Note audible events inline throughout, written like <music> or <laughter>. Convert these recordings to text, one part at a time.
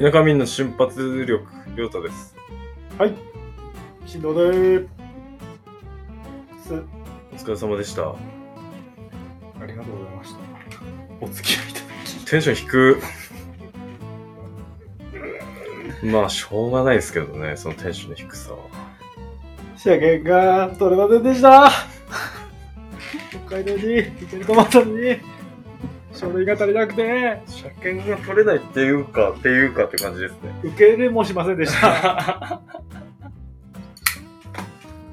田舎民の瞬発力、りょうたです。はい。振動でーす。お疲れ様でした。ありがとうございました。お付き合いいただテンション低く。まあ、しょうがないですけどね、そのテンションの低さは。き。車検が取れませんでした。北海道に行けると思ったのに、書類が足りなくて、車検が取れないっていうか、っていうかって感じですね。受け入れもしませんでした。<laughs>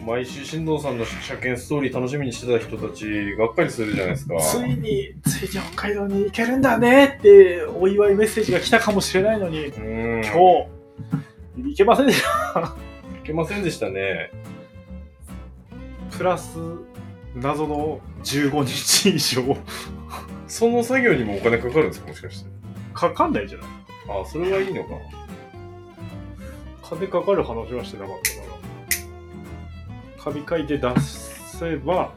毎週、新藤さんの車検ストーリー楽しみにしてた人たち、がっかりするじゃないですか。ついに、ついに北海道に行けるんだねって、お祝いメッセージが来たかもしれないのに。今日、行けませんでした。いけませんでしたね。プラス、謎の15日以上、その作業にもお金かかるんですか？もしかして。かかんないんじゃないあ、それはいいのか。金かかる話はしてなかったから紙書いて出せば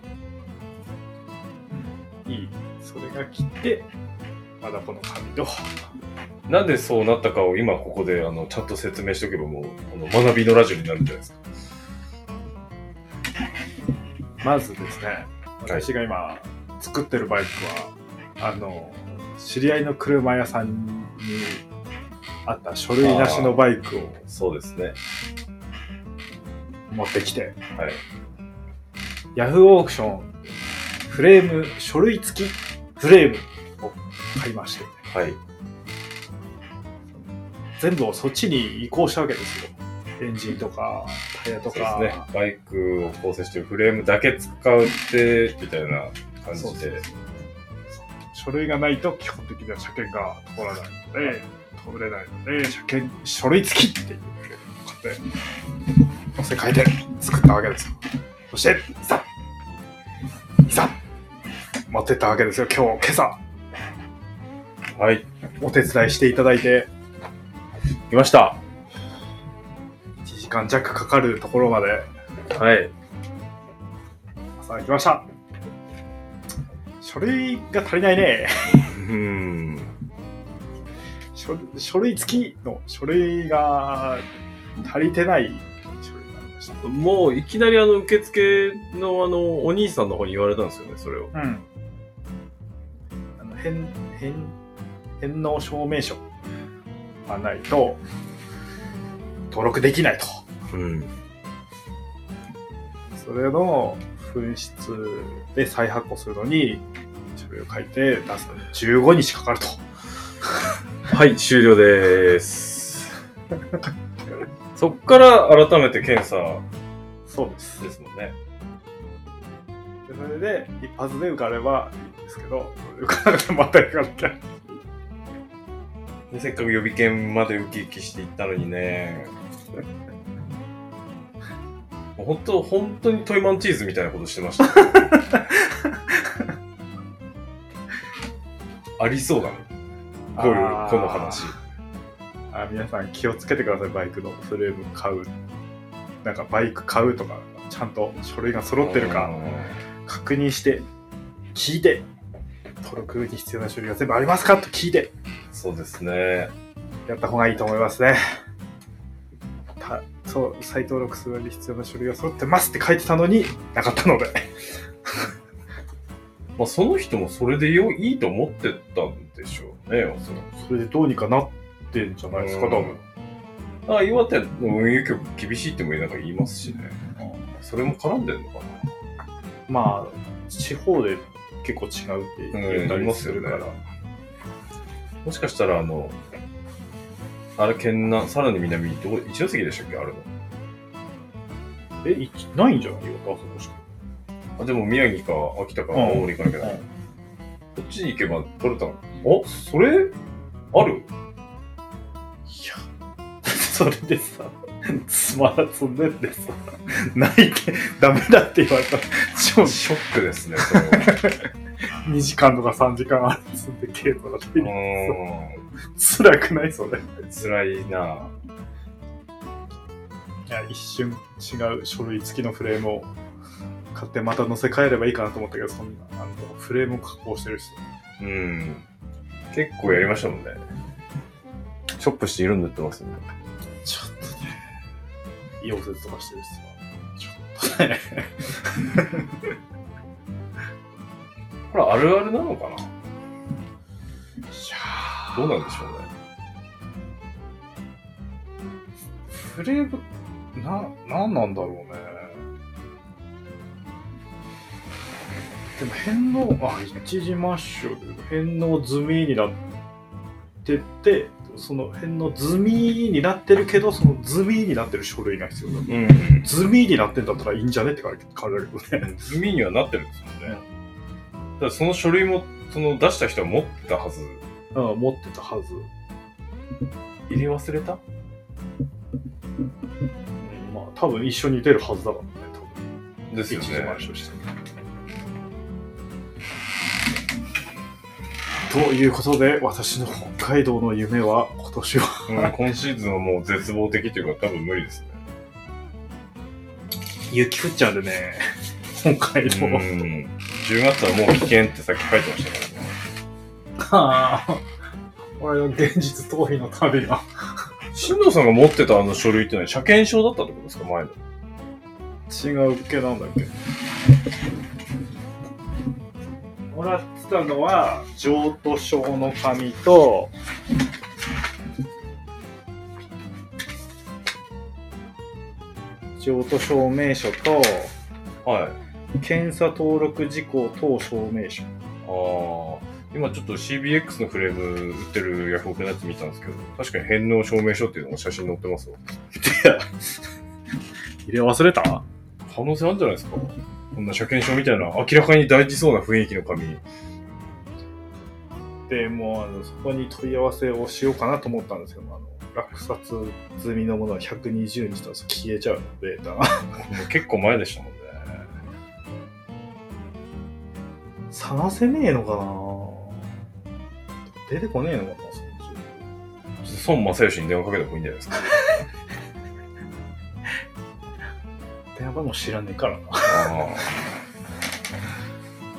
いいそれが来てまだこの紙となんでそうなったかを今ここであのちゃんと説明しておけばもうあの学びのラジオになるんじゃないですか。<laughs> まずですね私が今作ってるバイクはあの知り合いの車屋さんにあった書類なしのバイクをそうですね。持ってきてはい。ヤフーオークションフレーム書類付きフレームを買いましてはい。全部をそっちに移行したわけですよ。エンジンとか、タイヤとか。そうですね。バイクを構成しているフレームだけ使うって、みたいな感じで。書類がないと基本的には車検が通らないので、通れないので、車検、書類付きっていうフレームを買って、乗せ替えて作ったわけですよ。そして、いざ、いざ、持ってったわけですよ、今日、今朝、はい。お手伝いしていただいて、来ました。1時間弱かかるところまではい。朝行きました。書類が足りないね。うーん。書書類付きの書類が足りてない書類がありました。もういきなりあの受付のあのお兄さんの方に言われたんですよね、それを。うん。あの返返返納証明書がないと登録できないと。うん。それの紛失で再発行するのに書類を書いて出すのに15日かかると。はい、終了です。<laughs> そっから改めて検査そうです。ですもんね。でそれで一発で受かればいいんですけど、受からなかったらまた受かなきゃ。でせっかく予備検までウキウキしていったのにね。本当、本当にトイマンチーズみたいなことしてました。<laughs> ありそうだね。こういうこの話。あ皆さん気をつけてください、バイクのフレーム買う。なんかバイク買うとか、ちゃんと書類が揃ってるか確認して、聞いて、登録に必要な書類が全部ありますか？と聞いて、そうですね。やった方がいいと思いますね。たそう、再登録するのに必要な書類が揃ってますって書いてたのになかったので。<laughs> まあ、その人もそれでよいいと思ってたんでしょうね、おそらく。それでどうにかなってんじゃないですか、多分。あ岩手の運輸局厳しいってもなんか言いますしね。それも絡んでんのかなまあ、地方で結構違うって言ったりするから。うんもしかしたら、あの、あれ、県南、さらに南、どこ、一ノ関でしたっけ？あれの。え、いないんじゃないよ、あそこしか。あ、でも宮城か秋田かうん青森行かなきゃいけない。うんこっちに行けば取れたの？おそれ？ある？いや、<laughs> それでさ、つまらつんでってさ、ないってダメだって言われたら、超ショックですね、それは。<laughs> <laughs> 2時間とか3時間ある積んでけとかってう言うーん。辛くないそれ。い辛いなや、一瞬違う書類付きのフレームを買ってまた載せ替えればいいかなと思ったけど、そんな、あの、フレームを加工してる人。うん。結構やりましたもんね。チョップして色塗ってますね。ちょっとね、溶接とかしてる人は、ちょっとね、これあるあるなのかな？いやどうなんでしょうね。フレーム、な、なんなんだろうね。でも返納、あ、一時マッシュ、返納済みになってて、その返納済みになってるけど、その済みになってる書類が必要だ。うん。済みになってんだったらいいんじゃねって書いて書かれるけどね。済みにはなってるんですもんね。その書類も、その出した人は持ってたはず。うん、持ってたはず。入れ忘れた？うんまあ、多分一緒に出るはずだからね、多分。ですよ一時して。ということで、私の北海道の夢は今年はうん、今シーズンはもう絶望的というか多分無理ですね。雪降っちゃうんでね、北海道。うん。<laughs> 10月はもう危険ってさっき書いてましたからね。はあ、俺の現実逃避の旅が。新藤さんが持ってたあの書類ってのは車検証だったってことですか前の。違うっけなんだっけもらってたのは、譲渡証の紙と、譲渡証明書と、はい。検査登録事項等証明書。ああ。今ちょっと CBX のフレーム売ってるヤフオクのやつ見たんですけど、確かに返納証明書っていうのが写真載ってますわ。<laughs> 入れ忘れた？可能性あるんじゃないですか？こんな車検証みたいな明らかに大事そうな雰囲気の紙。で、もうあのそこに問い合わせをしようかなと思ったんですけど、あの落札済みのものは120日と消えちゃうの、データが。<laughs> 結構前でしたもんね。探せねえのかな出てこねえのかなそっと孫正義に電話かけた方がいいんじゃないですか。<laughs> 電話番号知らねえからな。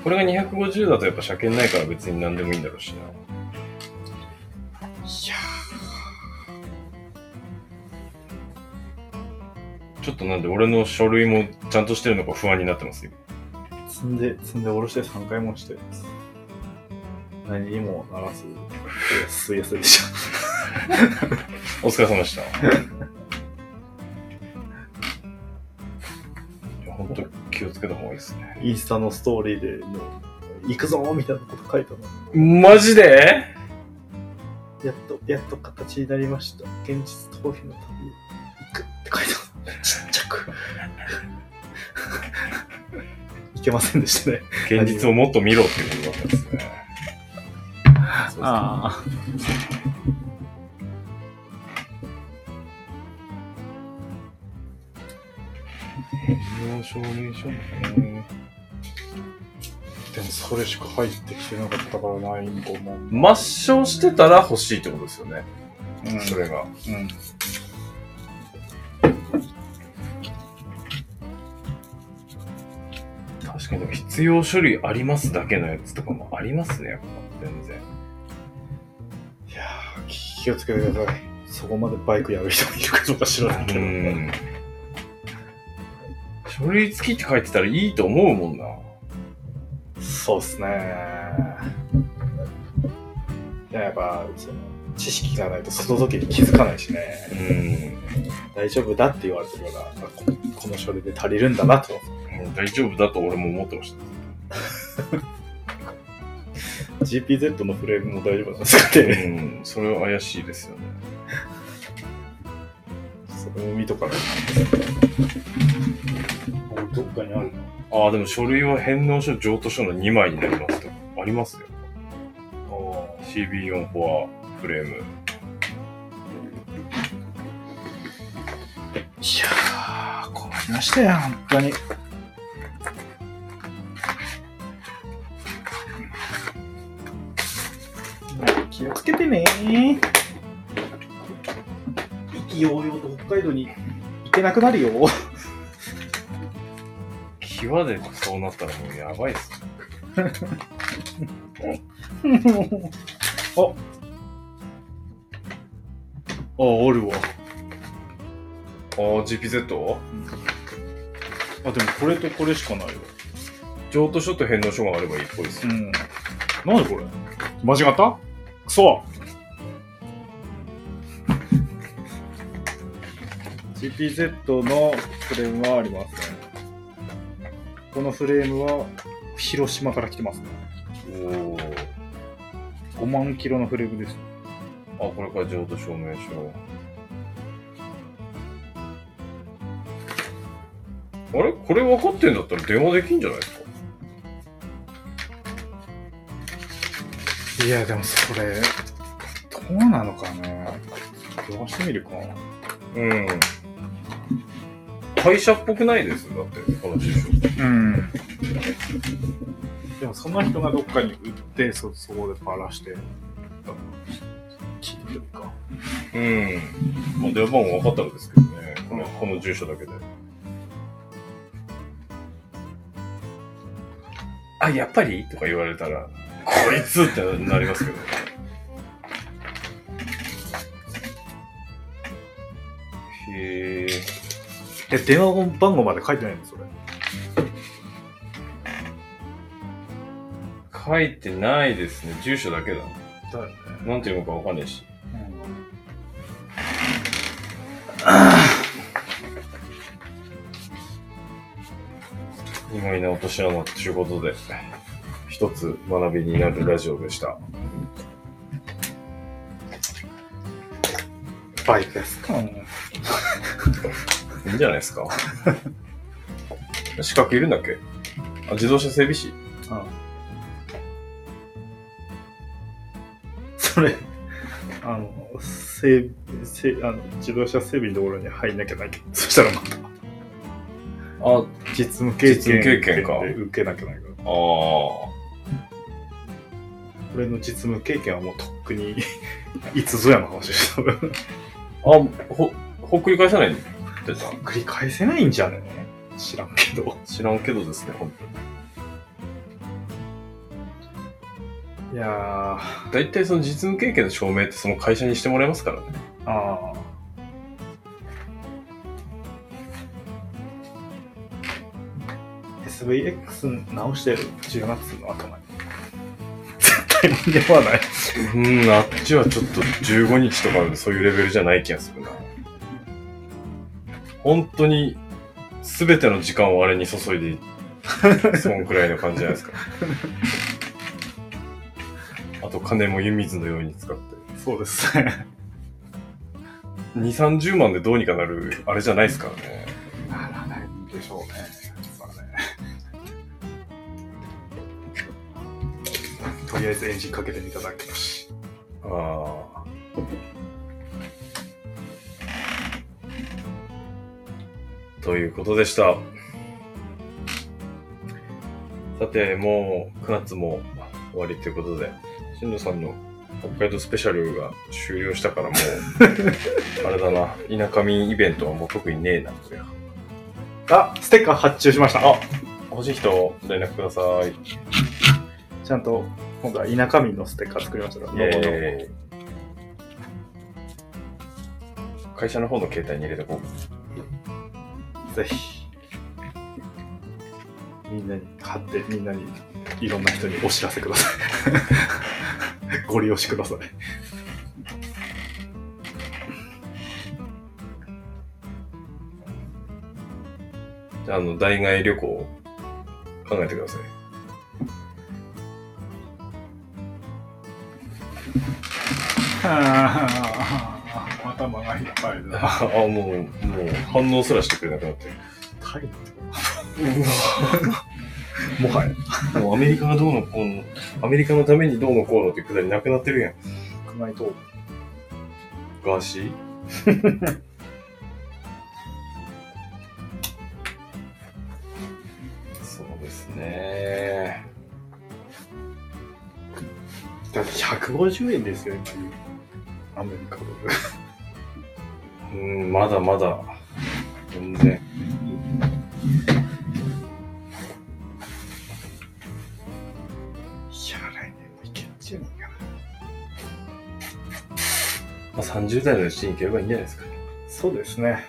これが250だとやっぱ車検ないから別に何でもいいんだろうしな。いやちょっとなんで俺の書類もちゃんとしてるのか不安になってますよ。積んで、積んで下ろして3回もしてます。何にもならず、すやすでし <laughs> お疲れ様でした。いや、ほんと気をつけた方がいいですね。た。インスタのストーリーでもう、行くぞみたいなこと書いたの。マジで？やっと、やっと形になりました。現実逃避の旅へ行くって書いてある。ちっちゃく。いけませんでしたね。現実をもっと見ろっていうことだったんですね。<laughs> そうあ。要証明書ね。でもそれしか入ってきてなかったからないんと思う。抹消してたら欲しいってことですよね。うんそれが。うん。かに必要書類ありますだけのやつとかもありますね、やっぱ。全然。いやー、気をつけてください。そこまでバイクやる人もいるかどうか知らないけど。うん。書類付きって書いてたらいいと思うもんな。そうっすね。いややっぱ、その、知識がないとその時に気づかないしね。うん。大丈夫だって言われてるから、この書類で足りるんだなと思って。大丈夫だと俺も思ってました。<laughs> GPZ のフレームも大丈夫なんですかね。うん。それは怪しいですよね。それも見とかないと。どっかにあるああ、でも書類は返納書、譲渡書の2枚になりますと。ありますよ。の CB4 フォアフレーム。いやー、困りましたよ、本当に。気をつけてねー、意気揚々と北海道に行けなくなるよ。際でそうなったらもうやばいっす。<laughs> ああ、おるわ。あー GPZ? あ、でもこれとこれしかないよ。譲渡書と返納書があればいいっぽいですよ。ん。なんでこれ？間違った？くそ GPZ のフレームはありますね。このフレームは広島から来てますね。おお。5万キロのフレームです。あ、これから譲渡証明書。あれ？これ分かってんだったら電話できんじゃないですか？いや、でもそれ、どうなのかな電話してみるか。うん。会社っぽくないですだって、この住所。うん。でもその人がどっかに売って、そ、そこでバラして、聞いてるか。うん。まあ、電話番号分かったらですけどね。このこの住所だけで。あ、やっぱり？とか言われたら、こいつってなりますけどね。へえ。え、電話番号まで書いてないのそれ。書いてないですね。住所だけだ。だよね。なんていうのかわかんないし。今いな落とし穴ということで、一つ学びになるラジオでした。バイクですかいいんじゃないですか。資格いるんだっけ？あ、自動車整備士？うん。それ、あの、整整あの自動車整備のところに入んなきゃないけど、そしたらまたあ、実務経験実務経験かで受けなきゃないから。あ俺の実務経験はもうとっくに、いつぞやの話でした。あ。あ、ほ、ほっくり返さないって言ってた繰り返せないんじゃね？知らんけど。知らんけどですね、本当に。いやー、大体その実務経験の証明ってその会社にしてもらえますからね。ああ。SVX 直してる10月の頭に。絶対間に合わない。うん、あっちはちょっと15日とかそういうレベルじゃない気がするな。本当に全ての時間をあれに注いで、そんくらいの感じじゃないですか。<laughs> あと金も湯水のように使って。そうですね。2、30万でどうにかなる、あれじゃないですからね。りあえずエンジンかけてみただけだし。ああ。ということでした。さて、もう9月も終わりということで、新藤さんの北海道スペシャルが終了したからもう、<laughs> あれだな、田舎民イベントはもう特にねえな、こりゃ。あ、ステッカー発注しました。あ欲しい人、連絡ください。ちゃんと、今度は田舎民のステッカー作りましたから。会社の方の携帯に入れてこう。ぜひ。みんなに買って、みんなに、いろんな人にお知らせください。<laughs> ご利用しください。じゃあ、あの、代替旅行を考えてください。<laughs> 頭がいっぱいだ。あ、もう、もう、反応すらしてくれなくなってる。タイもはや、もうアメリカがどうのこうの、アメリカのためにどうのこうのってくだりなくなってるやん。国内と、ガーシーそうですね。だって150円ですよ、今。アメリカドル。うん、まだまだ。全然。いや、来年もいけんじゃねえかな。まあ、30代のうちに行ければいいんじゃないですか。そうですね。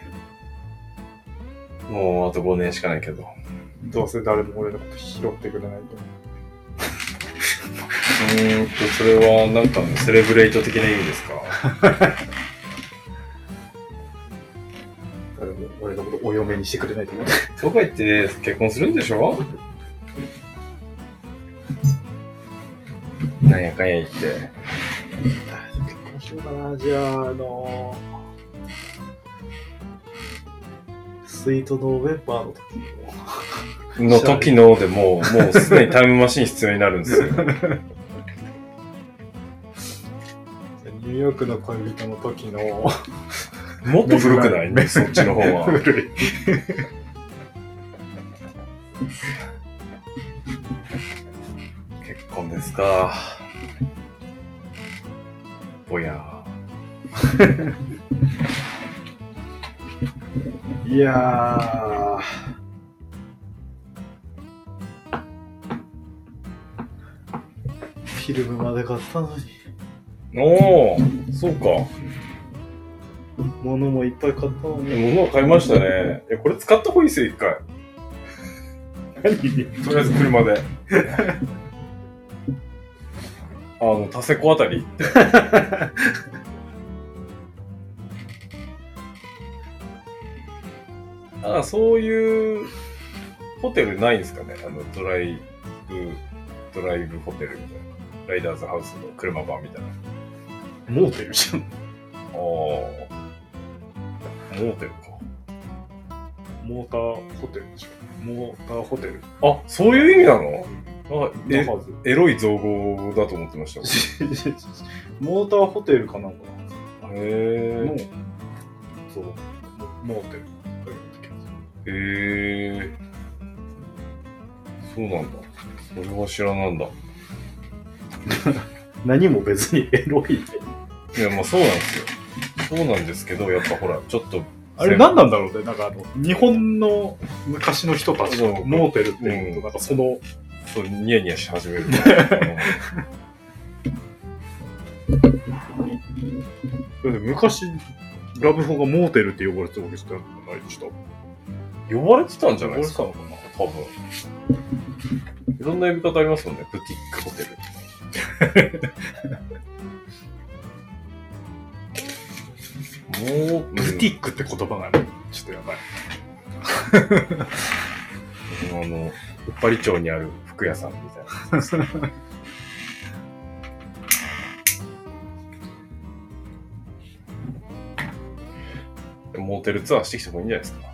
もうあと5年しかないけど。どうせ誰も俺のこと拾ってくれないと。うーんと、それはなんかセレブレイト的な意味ですか？俺のことお嫁にしてくれないと思う。とか言って結婚するんでしょ？なんやかんや言って。結婚しようかな。じゃあ、あのスイートノーベンバーの時にも。の時のでもう、もうすでにタイムマシン必要になるんですよ。ニューヨークの恋人の時の。<laughs> もっと古くない？そっちの方は。<laughs> 古い。結婚ですか。ぼや <laughs> いやー。フィルムまで買ったのに。おー、そうか。物もいっぱい買ったのに。物を買いましたね。え、これ使った方がいいですよ、一回。何？とりあえず車で。<laughs> あの、タセコあたり行って。<laughs> あそういうホテルないんですかねあの、ドライブ、ドライブホテルみたいな。ライダーズハウスの車版みたいな。あモーテルじゃん。あ。モーテルか。モーターホテルでしょ。モーターホテル。あ、そういう意味なの？あえのはず。エロい造語だと思ってました。モーターホテルかなんかへの、え。そう、モーテル。へえ。そうなんだ。それは知らなんだ。<laughs> 何も別にエロい。いや、まあそうなんですよ。そうなんですけど、やっぱほら、ちょっと。あれ何なんだろうね。なんかあの、日本の昔の人たちそモーテルっていうと、うんなんかその、そう、ニヤニヤし始めるから。<laughs> だって昔、ラブホがモーテルって呼ばれてたわけじゃないでした。呼ばれてたんじゃないですか呼ばれて多分。いろんな呼び方ありますもんね。ブティックホテル。<laughs> もう、ブティックって言葉がね、ちょっとやばい。あの、うっぱり町にある服屋さんみたいな。モーテルツアーしてきた方がいいんじゃないですか。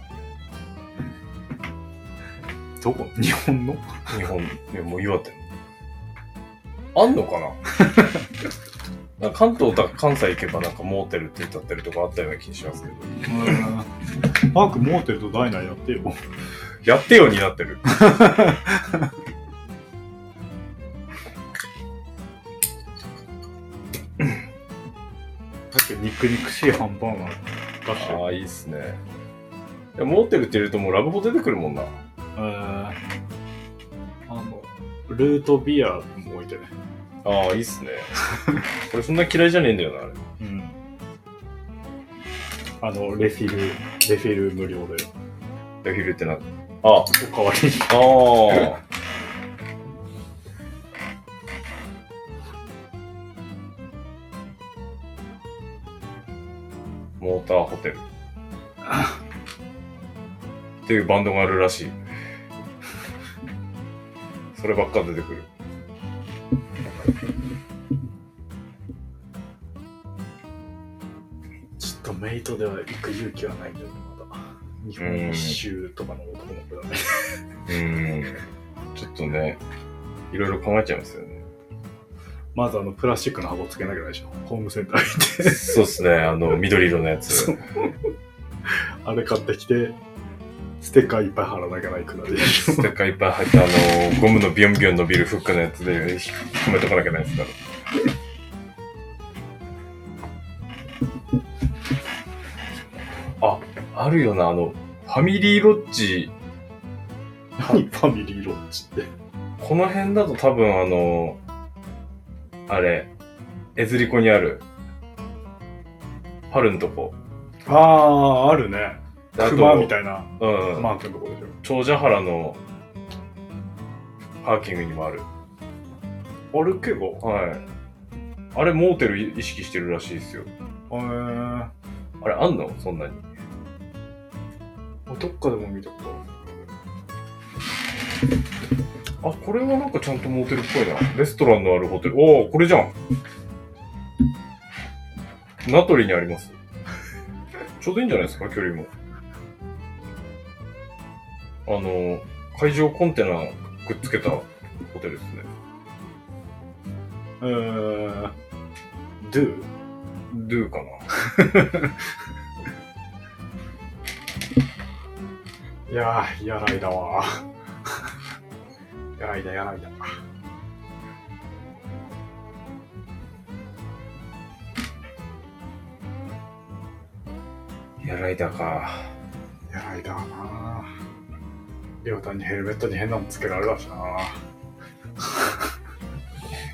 どこ？日本の？日本、いやもう岩手の。あんのかな？なんか関東だ関西行けばなんかモーテルって歌ってるとこあったような気がしますけど。パークモーテルとダイナーやってよ。やってよになってる。肉肉しいハンバーガー出してる。ああ、いいっすね。いやモーテルって言うともうラブホ出てくるもんな。えーあの、ルートビアも置いてね。ああ、いいっすね。<laughs> これそんな嫌いじゃねえんだよな、あれ。うん。あの、レフィル、レフィル無料で。レフィルってな。あおかわりに。ああ。モーターホテル。っていうバンドがあるらしい。そればっか出てくる。ちょっとメイトでは行く勇気はないんだよね、まだ。日本の州とかの男の子だね。うーん。ちょっとね、いろいろ考えちゃいますよね。まずあの、プラスチックの箱つけなきゃいけないでしょ。ホームセンター行って。そうっすね、あの、緑色のやつ。そうあれ買ってきて、ステッカーいっぱい貼らなきゃないくなるでしょ。ステッカーいっぱい入ったあの、ゴムのビヨンビヨン伸びるフックのやつで引っ込めとかなきゃないですから。あ、あるよな、あの、ファミリーロッジ、何ファミリーロッジって？この辺だと多分あの、あれ、エズリコにある、春のとこ。ああ、あるね。熊みたいなうんうん。マークのところでしょ。長者原のパーキングにもある。あるけど。はい。あれ、モーテル意識してるらしいですよ。えー、あれ、あんの？そんなに。どっかでも見たことあこれはなんかちゃんとモーテルっぽいな。レストランのあるホテル。おお、これじゃん。ナトリにあります。ちょうどいいんじゃないですか、距離も。あの、海上コンテナくっつけたホテルですね。えー、ドゥ？ドゥかな。<laughs> いやー、やらいだわ。<laughs> やらいだ、やらいだ。やらいだか。やらいだなりょうたんにヘルメットに変なのつけられたしな。<laughs>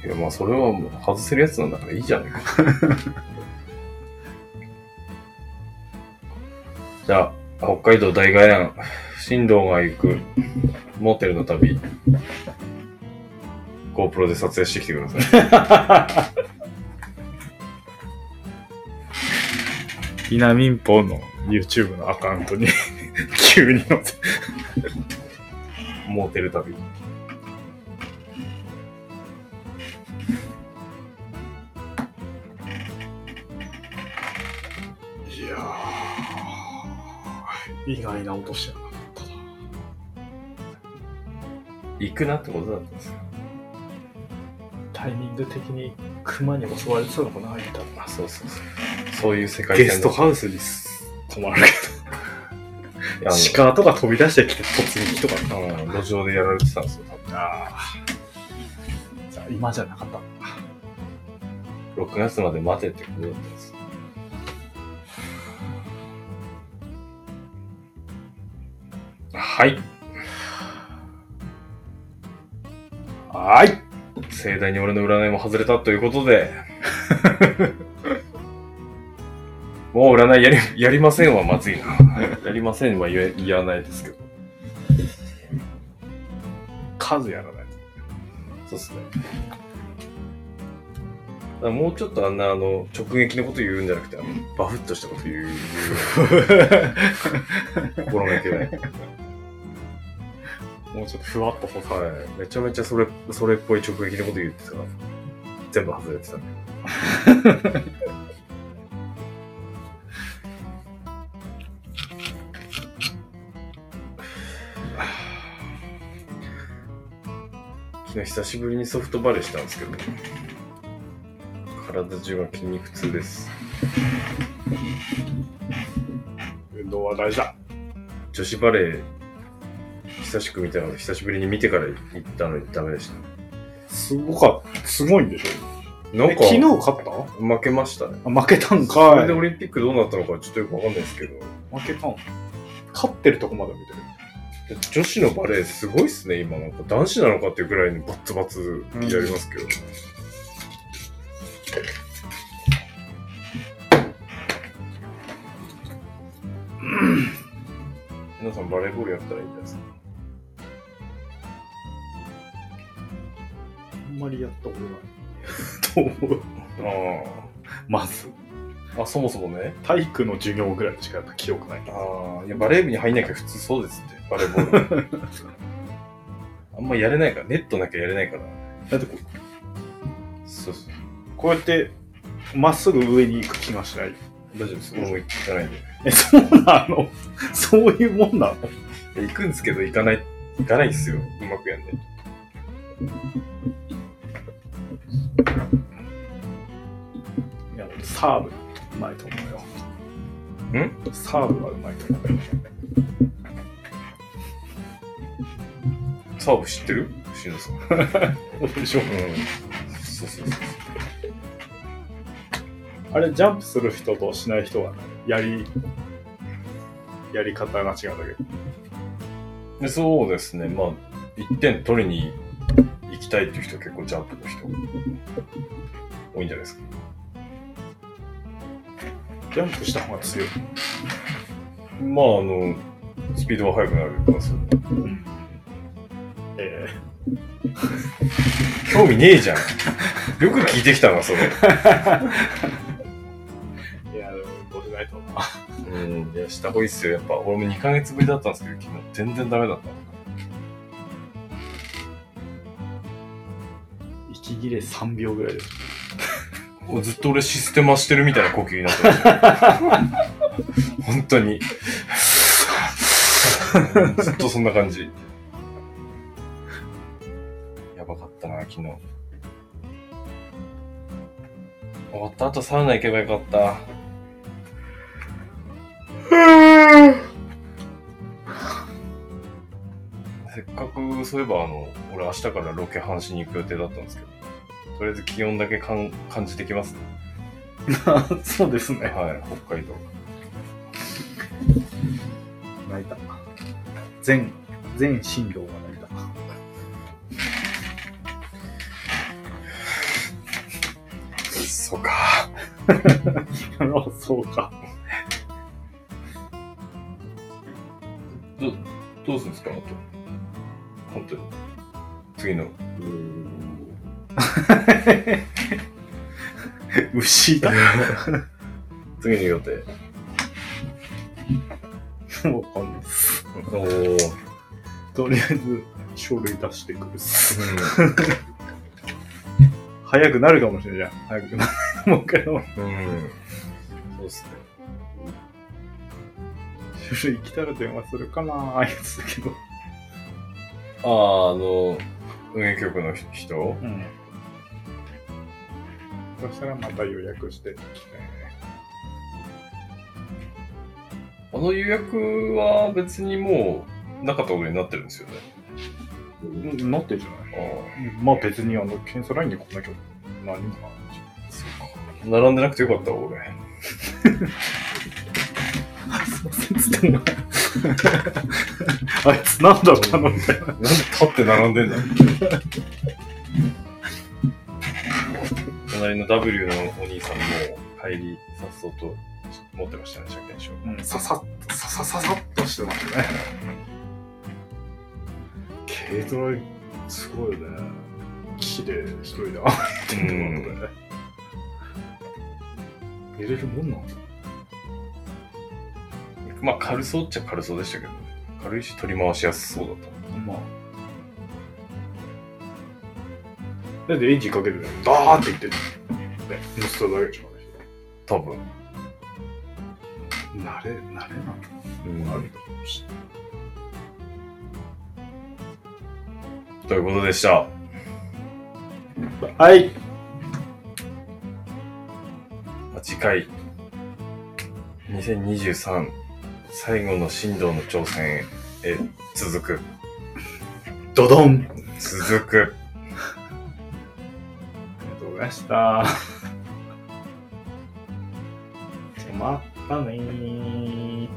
いや、まあ、それはもう外せるやつなんだからいいじゃないか。<laughs> じゃあ、北海道大河山、新藤が行く。モーテルの旅、GoPro で撮影してきてください。<laughs> 稲民放の YouTube のアカウントに急に載せモーテル旅。いやー、意外な落としやなかったな。行くなってことだったんですよ。タイミング的に熊に襲われてたのかな、みたいな。あ、そうそうそう。そういう世界ゲストウハウスに泊まるけど、あ鹿とか飛び出してきて突撃とかな。の、うん路上でやられてたんですよ、多分。ああ。じゃあ今じゃなかった。6月まで待てってことだったんです。はい。はーい。盛大に俺の占いも外れたということで、<laughs> もう占いやり、<laughs> やりませんはまずいな。やりませんは言え言わないですけど。数やらないそうっすね。だからもうちょっとあんなあの直撃のこと言うんじゃなくて、あのバフッとしたこと言う、<laughs> 心がけない。と。もうちょっとふわっとほさ。はい。めちゃめちゃそれ、それっぽい直撃のこと言ってたから、全部外れてたん <laughs> 久しぶりにソフトバレーしたんですけど、体中が筋肉痛です。運動は大事だ。女子バレー、久しく見たので、久しぶりに見てから行ったのにダメでした。すごかった。すごいんでしょなんか、え昨日勝った？負けましたね。あ負けたんそかいれで。オリンピックどうなったのかちょっとよくわかんないですけど、負けたん？勝ってるとこまで見てる。女子のバレーすごいっすね、今なんか男子なのかっていうくらいにバッツバツやりますけど。皆さんバレーボールやったらいいんじゃないですか？あんまりやったことない。と思う。あまず。あ。あ、そもそもね。体育の授業ぐらいしかやった記憶ない。ああ、いや、バレー部に入んなきゃ普通そうですって、バレーボール。あんまやれないから、ネットなきゃやれないから。だってこそうそう。こうやって、まっすぐ上に行く気がしない。大丈夫です。俺も行かないんで。え、そうなの？そういうもんなの？行くんですけど、行かない、行かないっすよ。うまくやんね。いや、サーブ、うまいと思うよ。ん？サーブがうまいと思うよ。サーブ知ってる？しのさ <laughs> ん。そうでしょうん。そうそうそう。あれ、ジャンプする人としない人は、ね、やり、やり方が違うんだけど。でそうですね、まあ、1点取りに行きたいっていう人は結構ジャンプの人多いんじゃないですか。ジャンプした方が強い。まあ、あの、スピードは速くなるますよ。え興味ねえじゃん。よく聞いてきたな、それ。えいや、でも、どうしないと思う。うん、いや、した方がいいっすよ。やっぱ、俺も2ヶ月ぶりだったんですけど、昨日全然ダメだった。息切れ3秒ぐらいです。もうずっと俺システマしてるみたいな呼吸になってましたよ。本当に。ずっとそんな感じ。昨日。終わった後サウナ行けばよかった。せっかく、そういえばあの、俺明日からロケ阪神に行く予定だったんですけど、とりあえず気温だけかん感じてきますね。<laughs> そうですね。はい、北海道。泣いた。全、全診療そうか。あ <laughs> そうか。ど、どうするんですか？あと。本当に。次の。<laughs> 牛だ？<laughs> 次の予定。わかんないです。おお。とりあえず、書類出してくるっす。早くなるかもしれないじゃん。早くなると思うけど。うん。そうっすね。書類来たら電話するかなああやつだけど。ああ、あの、運営局の人うん。そしたらまた予約して、あの予約は別にもうなかったことになってるんですよね。うん、なってるじゃないあまあ別にあの検査ラインに来なきゃ何もなあ、そうか。並んでなくてよかったわ、俺。あ <laughs> いつなんだろうなみたいな。なんで立って並んでんだ隣の W のお兄さんも帰りさっそうと持ってましたね、車検証。うん、ささささささっとしてますね。軽トラすごいね。木で一人で歩いてるってこ。入れるもんなんだ。まあ軽そうっちゃ軽そうでしたけどね。軽いし取り回しやすそうだった。まあ。だってエンジンかけてね、ダーっていってる。ね、乗せただけでしょ。多分。慣れ、慣れなうんのあると思うし。ということでした。はい。まあ次回、2023最後の振動の挑戦へ続く。ドドン続く。ありがとうございました。じゃあまたね